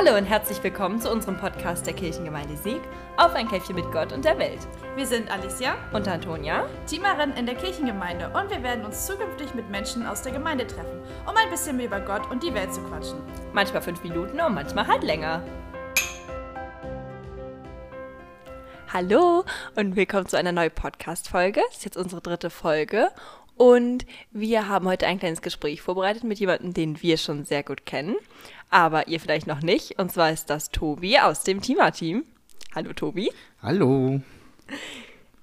Hallo und herzlich willkommen zu unserem Podcast der Kirchengemeinde Sieg auf ein Käffchen mit Gott und der Welt. Wir sind Alicia und Antonia, Teamerin in der Kirchengemeinde und wir werden uns zukünftig mit Menschen aus der Gemeinde treffen, um ein bisschen über Gott und die Welt zu quatschen. Manchmal fünf Minuten und manchmal halt länger. Hallo und willkommen zu einer neuen Podcast-Folge. Das ist jetzt unsere dritte Folge und wir haben heute ein kleines Gespräch vorbereitet mit jemandem, den wir schon sehr gut kennen, aber ihr vielleicht noch nicht. Und zwar ist das Tobi aus dem Teamer-Team. Hallo Tobi. Hallo.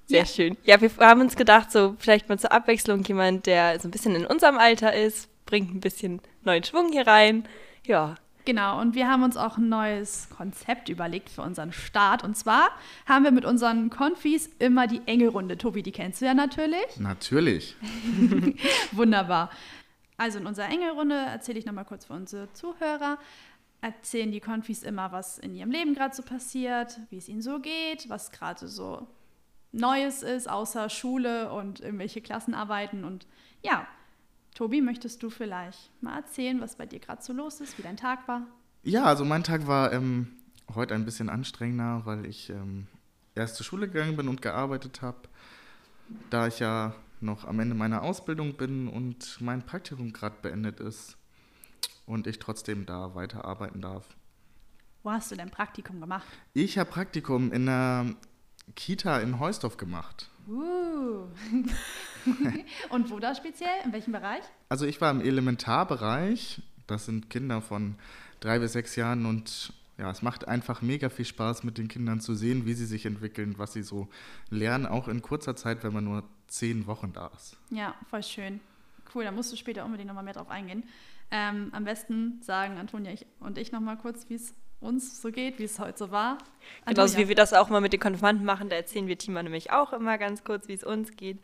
Sehr ja. schön. Ja, wir haben uns gedacht, so vielleicht mal zur Abwechslung jemand, der so ein bisschen in unserem Alter ist, bringt ein bisschen neuen Schwung hier rein. Ja, Genau, und wir haben uns auch ein neues Konzept überlegt für unseren Start. Und zwar haben wir mit unseren Konfis immer die Engelrunde. Tobi, die kennst du ja natürlich. Natürlich. Wunderbar. Also in unserer Engelrunde erzähle ich nochmal kurz für unsere Zuhörer. Erzählen die Konfis immer, was in ihrem Leben gerade so passiert, wie es ihnen so geht, was gerade so Neues ist, außer Schule und irgendwelche Klassenarbeiten. Und ja, Tobi, möchtest du vielleicht mal erzählen, was bei dir gerade so los ist, wie dein Tag war? Ja, also mein Tag war ähm, heute ein bisschen anstrengender, weil ich ähm, erst zur Schule gegangen bin und gearbeitet habe, da ich ja noch am Ende meiner Ausbildung bin und mein Praktikum gerade beendet ist und ich trotzdem da weiterarbeiten darf. Wo hast du denn Praktikum gemacht? Ich habe Praktikum in der Kita in Heusdorf gemacht. Uh. Und wo da speziell? In welchem Bereich? Also ich war im Elementarbereich. Das sind Kinder von drei bis sechs Jahren und ja, es macht einfach mega viel Spaß, mit den Kindern zu sehen, wie sie sich entwickeln, was sie so lernen, auch in kurzer Zeit, wenn man nur zehn Wochen da ist. Ja, voll schön. Cool, da musst du später unbedingt nochmal mehr drauf eingehen. Ähm, am besten sagen Antonia und ich nochmal kurz, wie es uns so geht, wie es heute so war. Genauso wie wir das auch mal mit den Konfirmanden machen, da erzählen wir Tima nämlich auch immer ganz kurz, wie es uns geht.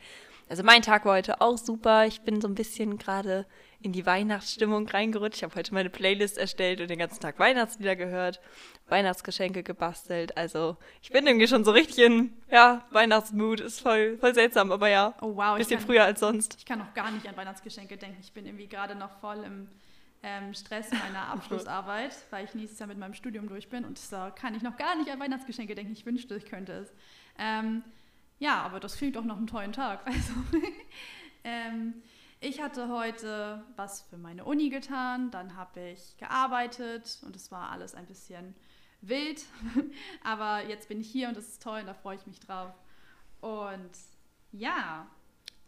Also mein Tag war heute auch super. Ich bin so ein bisschen gerade in die Weihnachtsstimmung reingerutscht. Ich habe heute meine Playlist erstellt und den ganzen Tag Weihnachtslieder gehört, Weihnachtsgeschenke gebastelt. Also ich bin irgendwie schon so richtig in ja, Weihnachtsmood. Ist voll, voll seltsam, aber ja. Oh wow. Bisschen kann, früher als sonst. Ich kann noch gar nicht an Weihnachtsgeschenke denken. Ich bin irgendwie gerade noch voll im ähm, Stress meiner Abschlussarbeit, weil ich nächstes Jahr mit meinem Studium durch bin und da kann ich noch gar nicht an Weihnachtsgeschenke denken. Ich wünschte, ich könnte es. Ähm, ja, aber das klingt doch noch einen tollen Tag. Also, ähm, ich hatte heute was für meine Uni getan, dann habe ich gearbeitet und es war alles ein bisschen wild. aber jetzt bin ich hier und das ist toll und da freue ich mich drauf. Und ja,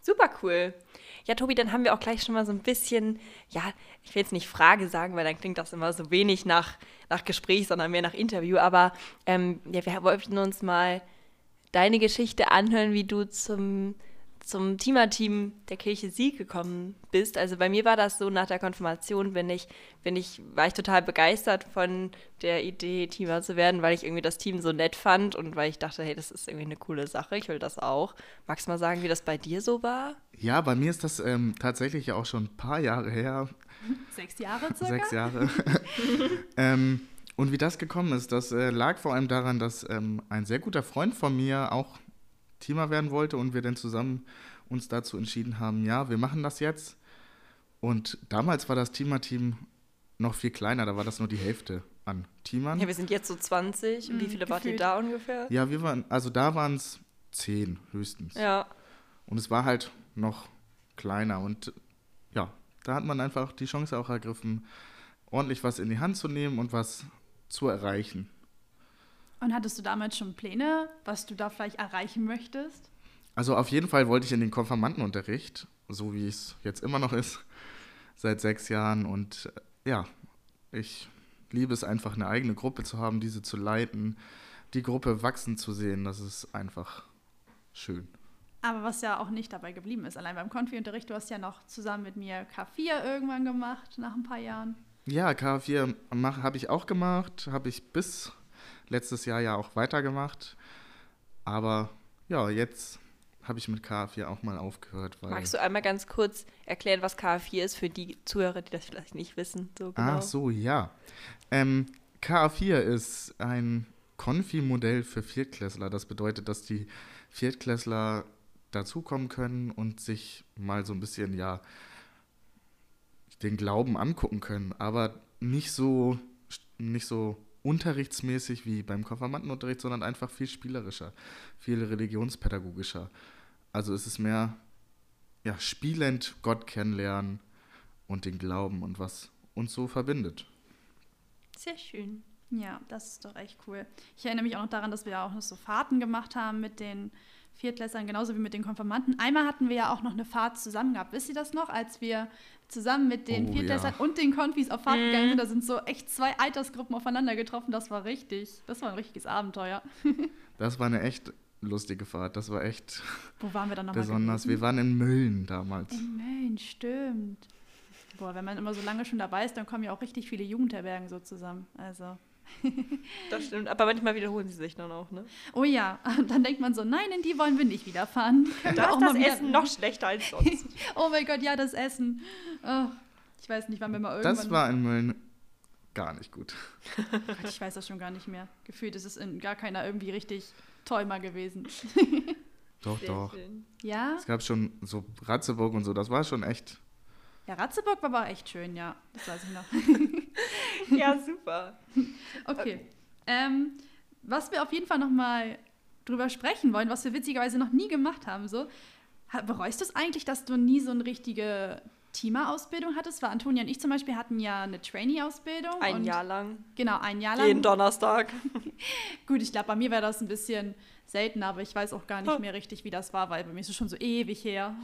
Super cool. Ja, Tobi, dann haben wir auch gleich schon mal so ein bisschen, ja, ich will jetzt nicht Frage sagen, weil dann klingt das immer so wenig nach, nach Gespräch, sondern mehr nach Interview. Aber ähm, ja, wir wollten uns mal deine Geschichte anhören, wie du zum zum Teamer-Team der Kirche Sieg gekommen bist. Also bei mir war das so, nach der Konfirmation bin ich, bin ich, war ich total begeistert von der Idee, Teamer zu werden, weil ich irgendwie das Team so nett fand und weil ich dachte, hey, das ist irgendwie eine coole Sache, ich will das auch. Magst du mal sagen, wie das bei dir so war? Ja, bei mir ist das ähm, tatsächlich auch schon ein paar Jahre her. Sechs Jahre circa? Sechs Jahre. ähm, und wie das gekommen ist, das äh, lag vor allem daran, dass ähm, ein sehr guter Freund von mir auch Teamer werden wollte und wir dann zusammen uns dazu entschieden haben, ja, wir machen das jetzt. Und damals war das Teamer-Team noch viel kleiner, da war das nur die Hälfte an Teamern. Ja, wir sind jetzt so 20. Und wie mhm, viele wart ihr da ungefähr? Ja, wir waren, also da waren es 10 höchstens. Ja. Und es war halt noch kleiner und ja, da hat man einfach die Chance auch ergriffen, ordentlich was in die Hand zu nehmen und was zu erreichen. Und hattest du damals schon Pläne, was du da vielleicht erreichen möchtest? Also auf jeden Fall wollte ich in den Konfirmandenunterricht, so wie es jetzt immer noch ist, seit sechs Jahren. Und äh, ja, ich liebe es einfach, eine eigene Gruppe zu haben, diese zu leiten, die Gruppe wachsen zu sehen. Das ist einfach schön. Aber was ja auch nicht dabei geblieben ist, allein beim Konfi-Unterricht, du hast ja noch zusammen mit mir K4 irgendwann gemacht, nach ein paar Jahren. Ja, K4 habe ich auch gemacht, habe ich bis letztes Jahr ja auch weitergemacht. Aber ja, jetzt habe ich mit KA4 auch mal aufgehört. Magst du einmal ganz kurz erklären, was KA4 ist für die Zuhörer, die das vielleicht nicht wissen? So genau? Ach so, ja. Ähm, KA4 ist ein Konfi-Modell für Viertklässler. Das bedeutet, dass die Viertklässler dazukommen können und sich mal so ein bisschen, ja, den Glauben angucken können, aber nicht so nicht so unterrichtsmäßig wie beim Konfirmandenunterricht, sondern einfach viel spielerischer, viel religionspädagogischer. Also es ist mehr ja, spielend Gott kennenlernen und den Glauben und was uns so verbindet. Sehr schön. Ja, das ist doch echt cool. Ich erinnere mich auch noch daran, dass wir auch noch so Fahrten gemacht haben mit den Viertklässlern, genauso wie mit den Konfirmanden. Einmal hatten wir ja auch noch eine Fahrt zusammen gehabt. Wisst ihr das noch? Als wir zusammen mit den Oh, Viertklässlern ja. und den Konfis auf Fahrt Mhm. gegangen sind, da sind so echt zwei Altersgruppen aufeinander getroffen. Das war richtig, das war ein richtiges Abenteuer. Das war eine echt lustige Fahrt. Das war echt Wo waren wir dann nochmal besonders. Wir waren in Mölln damals. In Mölln, stimmt. Boah, wenn man immer so lange schon dabei ist, dann kommen ja auch richtig viele Jugendherbergen so zusammen. Also, Das stimmt. Aber manchmal wiederholen sie sich dann auch, ne? oh ja, und dann denkt man so, nein, in die wollen wir nicht wieder fahren. Da Auch ist das Essen noch schlechter als sonst. Oh mein Gott, ja, das Essen. Oh, ich weiß nicht, wann wir mal irgendwann... Das war in Mölln gar nicht gut. Gott, ich weiß das schon gar nicht mehr. Gefühlt ist es in gar keiner irgendwie richtig toll mal gewesen. Doch, Sehr doch. schön. Ja? Es gab schon so Ratzeburg und so, das war schon echt. Ja, Ratzeburg war aber echt schön, ja. Das weiß ich noch. Ja, super. Okay. Ähm, was wir auf jeden Fall nochmal drüber sprechen wollen, was wir witzigerweise noch nie gemacht haben, so. Bereust du es eigentlich, dass du nie so eine richtige Teamer-Ausbildung hattest? Weil Antonia und ich zum Beispiel hatten ja eine Trainee-Ausbildung. Ein Jahr lang. Genau, ein Jahr lang. Jeden Donnerstag. Gut, ich glaube, bei mir wäre das ein bisschen selten, aber ich weiß auch gar nicht mehr richtig, wie das war, weil bei mir ist es schon so ewig her.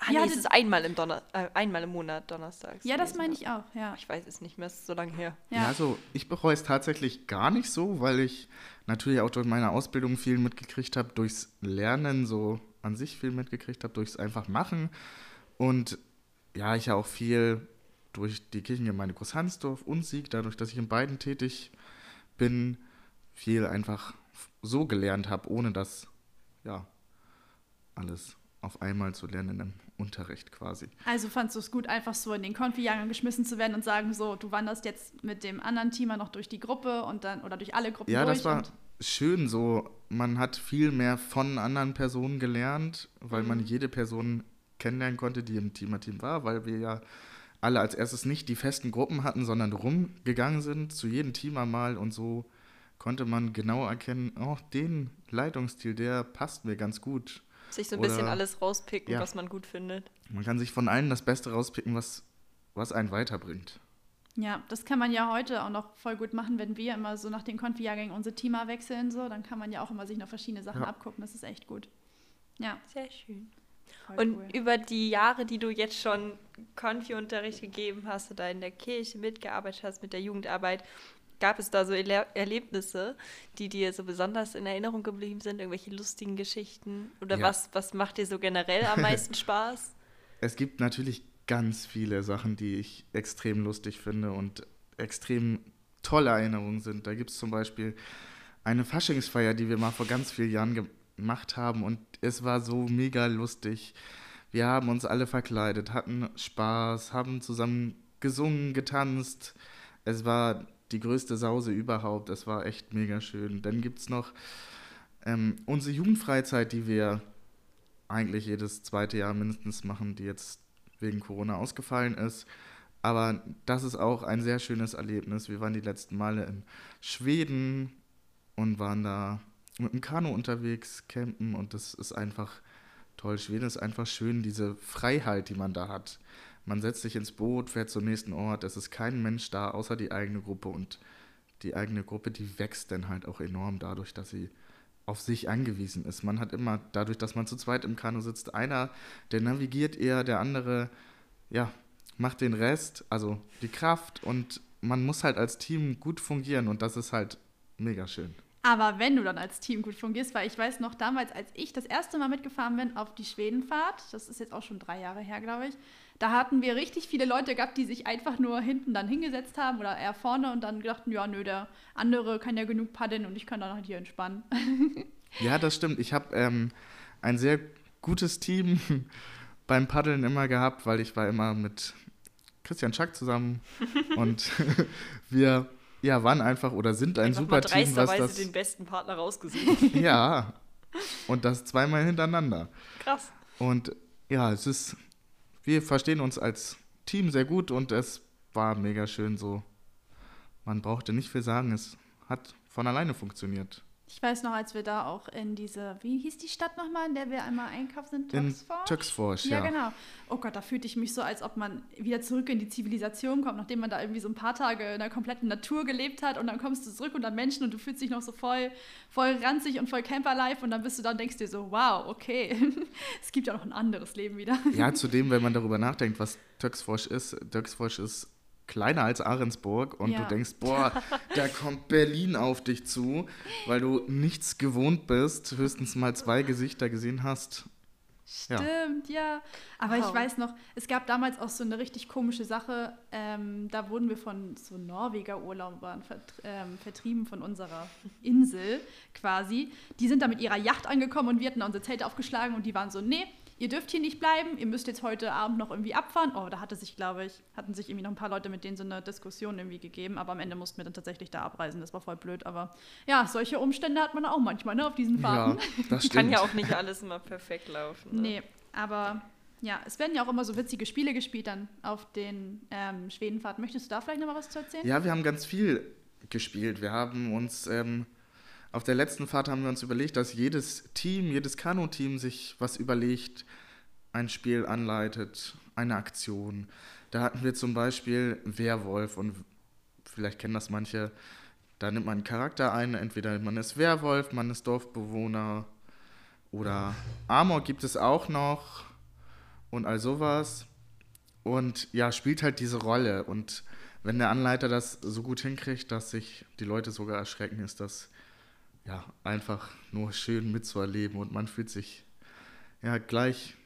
Ah, Ja, nee, es das- ist einmal im, Donner äh, einmal im Monat donnerstags. Ja, das meine ich auch, ja. Ich weiß es nicht mehr, es ist so lange her. Ja, Ja, also ich bereue es tatsächlich gar nicht so, weil ich natürlich auch durch meine Ausbildung viel mitgekriegt habe, durchs Lernen so an sich viel mitgekriegt habe, durchs einfach machen. Und ja, ich ja auch viel durch die Kirchengemeinde Großhansdorf und Sieg, dadurch, dass ich in beiden tätig bin, viel einfach so gelernt habe, ohne das, ja, alles auf einmal zu lernen im Unterricht quasi. also fandst du es gut, einfach so in den Konfi-Jahrgang geschmissen zu werden und sagen so, du wanderst jetzt mit dem anderen Teamer noch durch die Gruppe und dann, oder durch alle Gruppen Ja, durch. das war schön so. Man hat viel mehr von anderen Personen gelernt, weil man jede Person kennenlernen konnte, die im Teamer-Team war, weil wir ja alle als erstes nicht die festen Gruppen hatten, sondern rumgegangen sind, zu jedem Teamer mal und so konnte man genau erkennen, oh, den Leitungsstil, der passt mir ganz gut. Sich so ein bisschen alles rauspicken, Ja. was man gut findet. Man kann sich von allen das Beste rauspicken, was, was einen weiterbringt. ja, das kann man ja heute auch noch voll gut machen, wenn wir immer so nach den Konfi-Jahrgängen unsere Teamer wechseln, so, dann kann man ja auch immer sich noch verschiedene Sachen Ja. abgucken, das ist echt gut. Ja, Sehr schön. voll Und cool. über die Jahre, die du jetzt schon Konfi-Unterricht gegeben hast oder in der Kirche mitgearbeitet hast mit der Jugendarbeit, gab es da so Erle Erlebnisse, die dir so besonders in Erinnerung geblieben sind? Irgendwelche lustigen Geschichten? Oder Ja. was, was macht dir so generell am meisten Spaß? Es gibt natürlich ganz viele Sachen, die ich extrem lustig finde und extrem tolle Erinnerungen sind. Da gibt es zum Beispiel eine Faschingsfeier, die wir mal vor ganz vielen Jahren gemacht haben und es war so mega lustig. Wir haben uns alle verkleidet, hatten Spaß, haben zusammen gesungen, getanzt. Es war die größte Sause überhaupt. Es war echt mega schön. Dann gibt es noch ähm, unsere Jugendfreizeit, die wir eigentlich jedes zweite Jahr mindestens machen, die jetzt wegen Corona ausgefallen ist. Aber das ist auch ein sehr schönes Erlebnis. Wir waren die letzten Male in Schweden und waren da mit dem Kanu unterwegs, campen und das ist einfach toll. Schweden ist einfach schön, diese Freiheit, die man da hat. Man setzt sich ins Boot, fährt zum nächsten Ort, es ist kein Mensch da, außer die eigene Gruppe und die eigene Gruppe, die wächst dann halt auch enorm dadurch, dass sie auf sich angewiesen ist. Man hat immer, dadurch, dass man zu zweit im Kanu sitzt, einer, der navigiert eher, der andere, ja, macht den Rest, also die Kraft und man muss halt als Team gut fungieren und das ist halt mega schön. Aber wenn du dann als Team gut fungierst, weil ich weiß noch damals, als ich das erste Mal mitgefahren bin auf die Schwedenfahrt, das ist jetzt auch schon drei Jahre her, glaube ich, da hatten wir richtig viele Leute gehabt, die sich einfach nur hinten dann hingesetzt haben oder eher vorne und dann dachten, ja, nö, der andere kann ja genug paddeln und ich kann dann halt hier entspannen. Ja, das stimmt. Ich habe ähm, ein sehr gutes Team beim Paddeln immer gehabt, weil ich war immer mit Christian Schack zusammen und wir ja, waren einfach oder sind ein Einfach super mal Team, was dreisterweise das den besten Partner rausgesucht. ja und das zweimal hintereinander. Krass. Und ja, es ist, wir verstehen uns als Team sehr gut und es war mega schön so. man brauchte nicht viel sagen, es hat von alleine funktioniert. Ich weiß noch, als wir da auch in diese, wie hieß die Stadt nochmal, in der wir einmal einkaufen sind? In Töcksforsch, ja. Ja, genau. Oh Gott, da fühlte ich mich so, als ob man wieder zurück in die Zivilisation kommt, nachdem man da irgendwie so ein paar Tage in der kompletten Natur gelebt hat und dann kommst du zurück unter Menschen und du fühlst dich noch so voll, voll ranzig und voll Camperlife und dann bist du da und denkst dir so, wow, okay, es gibt ja noch ein anderes Leben wieder. Ja, zudem, wenn man darüber nachdenkt, was Töcksforsch ist, Töcksforsch ist kleiner als Ahrensburg und Ja. du denkst, boah, da kommt Berlin auf dich zu, weil du nichts gewohnt bist, höchstens mal zwei Gesichter gesehen hast. Ja. Stimmt, ja. Aber ich Wow. weiß noch, es gab damals auch so eine richtig komische Sache. Ähm, da wurden wir von so Norweger Urlaubern vert ähm, vertrieben von unserer Insel quasi. Die sind da mit ihrer Yacht angekommen und wir hatten da unsere Zelte aufgeschlagen und die waren so, nee, ihr dürft hier nicht bleiben, ihr müsst jetzt heute Abend noch irgendwie abfahren. Oh, da hatte sich, glaube ich, hatten sich irgendwie noch ein paar Leute mit denen so eine Diskussion irgendwie gegeben, aber am Ende mussten wir dann tatsächlich da abreisen. Das war voll blöd, aber ja, solche Umstände hat man auch manchmal ne, auf diesen Fahrten. Ja, das stimmt. Kann ja auch nicht alles immer perfekt laufen. Ne? Nee, aber ja, es werden ja auch immer so witzige Spiele gespielt dann auf den ähm, Schwedenfahrten. Möchtest du da vielleicht noch mal was zu erzählen? Ja, wir haben ganz viel gespielt. Wir haben uns ähm, auf der letzten Fahrt haben wir uns überlegt, dass jedes Team, jedes Kanu-Team sich was überlegt, ein Spiel anleitet, eine Aktion. Da hatten wir zum Beispiel Werwolf und vielleicht kennen das manche. Da nimmt man einen Charakter ein, entweder man ist Werwolf, man ist Dorfbewohner oder Amor gibt es auch noch und all sowas. Und ja, spielt halt diese Rolle. Und wenn der Anleiter das so gut hinkriegt, dass sich die Leute sogar erschrecken, ist das ja einfach nur schön mitzuerleben und man fühlt sich ja gleich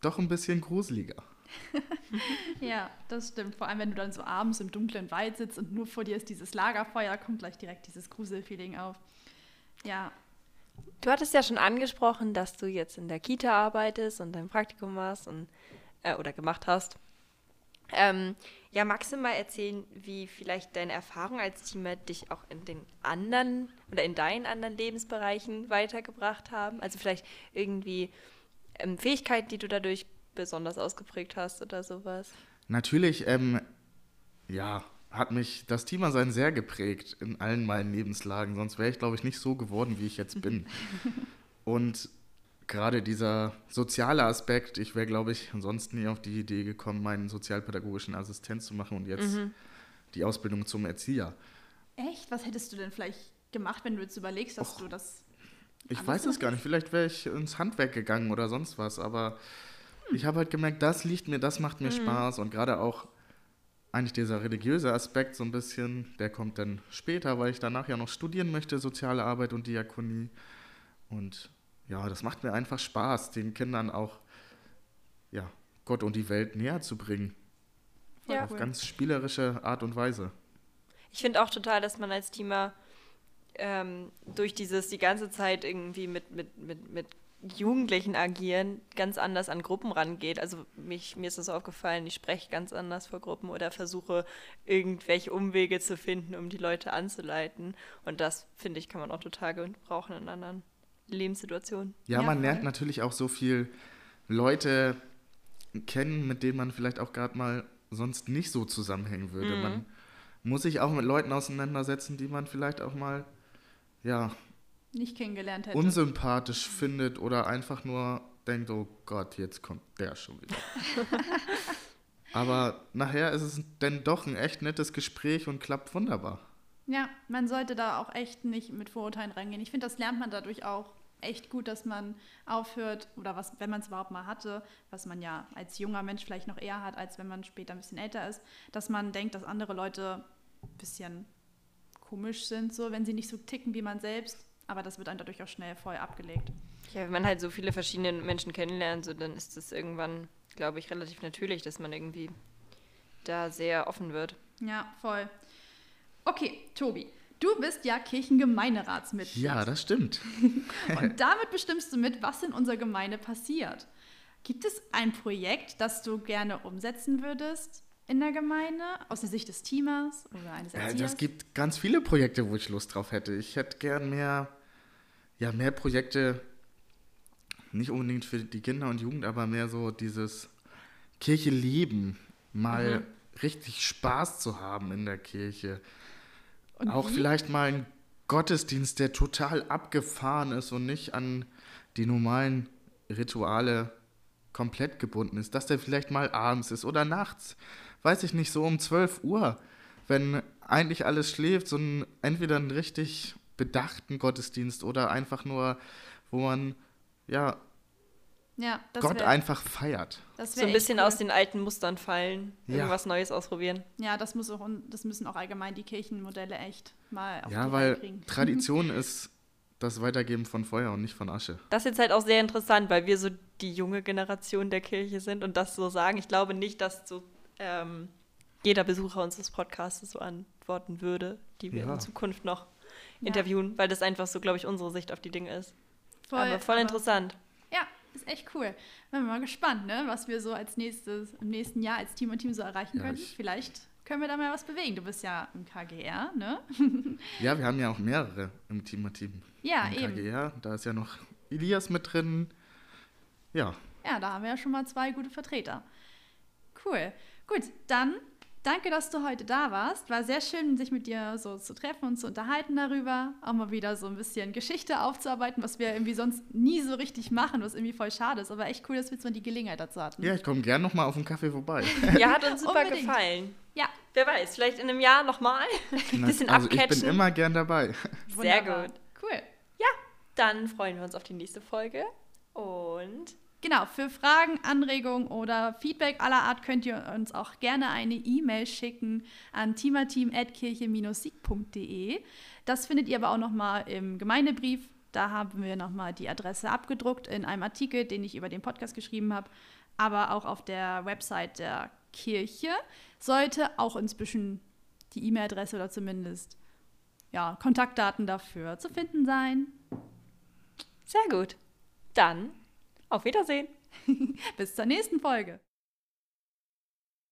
doch ein bisschen gruseliger. Ja, das stimmt. Vor allem, wenn du dann so abends im dunklen Wald sitzt und nur vor dir ist dieses Lagerfeuer, kommt gleich direkt dieses Gruselfeeling auf. Ja, Du hattest ja schon angesprochen, dass du jetzt in der Kita arbeitest und dein Praktikum machst und, äh, oder gemacht hast. Ähm, ja, magst du mal erzählen, wie vielleicht deine Erfahrungen als Teamer dich auch in den anderen oder in deinen anderen Lebensbereichen weitergebracht haben? Also vielleicht irgendwie ähm, Fähigkeiten, die du dadurch besonders ausgeprägt hast oder sowas? Natürlich, ähm, ja, hat mich das Teamersein sehr geprägt in allen meinen Lebenslagen. Sonst wäre ich, glaube ich, nicht so geworden, wie ich jetzt bin. Und gerade dieser soziale Aspekt, ich wäre, glaube ich, sonst nie auf die Idee gekommen, meinen sozialpädagogischen Assistent zu machen und jetzt die Ausbildung zum Erzieher. echt? Was hättest du denn vielleicht gemacht, wenn du jetzt überlegst, dass Och. du das. Ich weiß es gar nicht. Vielleicht wäre ich ins Handwerk gegangen oder sonst was. Aber ich habe halt gemerkt, das liegt mir, das macht mir Spaß. Und gerade auch eigentlich dieser religiöse Aspekt so ein bisschen, der kommt dann später, weil ich danach ja noch studieren möchte, soziale Arbeit und Diakonie. Und ja, das macht mir einfach Spaß, den Kindern auch ja, Gott und die Welt näher zu bringen. Ja. Auf cool. ganz spielerische Art und Weise. Ich finde auch total, dass man als Teamer ähm, durch dieses die ganze Zeit irgendwie mit, mit, mit, mit Jugendlichen agieren ganz anders an Gruppen rangeht. Also mich, mir ist das aufgefallen, ich spreche ganz anders vor Gruppen oder versuche irgendwelche Umwege zu finden, um die Leute anzuleiten. Und das, finde ich, kann man auch total gebrauchen in anderen Lebenssituationen. Ja, Ja, man voll. lernt natürlich auch so viel Leute kennen, mit denen man vielleicht auch gerade mal sonst nicht so zusammenhängen würde. Mhm. Man muss sich auch mit Leuten auseinandersetzen, die man vielleicht auch mal ja, Nicht kennengelernt hätte. unsympathisch findet oder einfach nur denkt, oh Gott, jetzt kommt der schon wieder. Aber nachher ist es denn doch ein echt nettes Gespräch und klappt wunderbar. Ja, man sollte da auch echt nicht mit Vorurteilen reingehen. Ich finde, das lernt man dadurch auch echt gut, dass man aufhört, oder was, wenn man es überhaupt mal hatte, was man ja als junger Mensch vielleicht noch eher hat, als wenn man später ein bisschen älter ist, dass man denkt, dass andere Leute ein bisschen komisch sind, so wenn sie nicht so ticken wie man selbst. Aber das wird dann dadurch auch schnell voll abgelegt. Ja, wenn man halt so viele verschiedene Menschen kennenlernt, so, dann ist das irgendwann, glaube ich, relativ natürlich, dass man irgendwie da sehr offen wird. Ja, voll. Okay, Tobi, du bist ja Kirchengemeinderatsmitglied. Ja, das stimmt. Und damit bestimmst du mit, was in unserer Gemeinde passiert. Gibt es ein Projekt, das du gerne umsetzen würdest in der Gemeinde, aus der Sicht des Teamers oder eines Ja, Erziehers? das gibt ganz viele Projekte, wo ich Lust drauf hätte. Ich hätte gern mehr, ja, mehr Projekte, nicht unbedingt für die Kinder und Jugend, aber mehr so dieses Kirche leben, mal richtig Spaß zu haben in der Kirche. Und Auch wie? vielleicht mal ein Gottesdienst, der total abgefahren ist und nicht an die normalen Rituale komplett gebunden ist. Dass der vielleicht mal abends ist oder nachts. Weiß ich nicht, so um 12 Uhr. Wenn eigentlich alles schläft, so ein, entweder einen richtig bedachten Gottesdienst oder einfach nur, wo man ja Ja, das Gott wär, einfach feiert. das So ein bisschen cool. aus den alten Mustern fallen, Ja. irgendwas Neues ausprobieren. Ja, das muss auch und das müssen auch allgemein die Kirchenmodelle echt mal auf Ja, die weil kriegen. Tradition ist das Weitergeben von Feuer und nicht von Asche. Das ist jetzt halt auch sehr interessant, weil wir so die junge Generation der Kirche sind und das so sagen. Ich glaube nicht, dass so ähm, jeder Besucher unseres Podcasts so antworten würde, die wir Ja. in Zukunft noch Ja. interviewen, weil das einfach so, glaube ich, unsere Sicht auf die Dinge ist. Voll, aber voll aber- interessant. Ist echt cool. Bin mal gespannt, ne, was wir so als nächstes im nächsten Jahr als Team und Team so erreichen Ja, können. ich- Vielleicht können wir da mal was bewegen. Du bist ja im KGR, ne? Ja, wir haben ja auch mehrere im Team-Team. Ja, Im eben. KGR, da ist ja noch Elias mit drin. Ja, Ja, da haben wir ja schon mal zwei gute Vertreter. Cool. Gut, dann danke, dass du heute da warst. War sehr schön, sich mit dir so zu treffen und zu unterhalten darüber. Auch mal wieder so ein bisschen Geschichte aufzuarbeiten, was wir irgendwie sonst nie so richtig machen, was irgendwie voll schade ist. Aber echt cool, dass wir jetzt mal die Gelegenheit dazu hatten. ja ich komme gern noch mal auf einen Kaffee vorbei. Ja, hat uns super Unbedingt. gefallen. Ja, Wer weiß, vielleicht in einem Jahr nochmal. Ein bisschen also ich abcatchen. bin immer gern dabei. Sehr wunderbar. gut. Cool. Dann freuen wir uns auf die nächste Folge. Und Genau, für Fragen, Anregungen oder Feedback aller Art könnt ihr uns auch gerne eine E-Mail schicken an timateam.kirche-sieg.de. Das findet ihr aber auch nochmal im Gemeindebrief. Da haben wir nochmal die Adresse abgedruckt in einem Artikel, den ich über den Podcast geschrieben habe, aber auch auf der Website der Kirche. Sollte auch inzwischen die E-Mail-Adresse oder zumindest ja, Kontaktdaten dafür zu finden sein. sehr gut. Dann auf Wiedersehen. Bis zur nächsten Folge.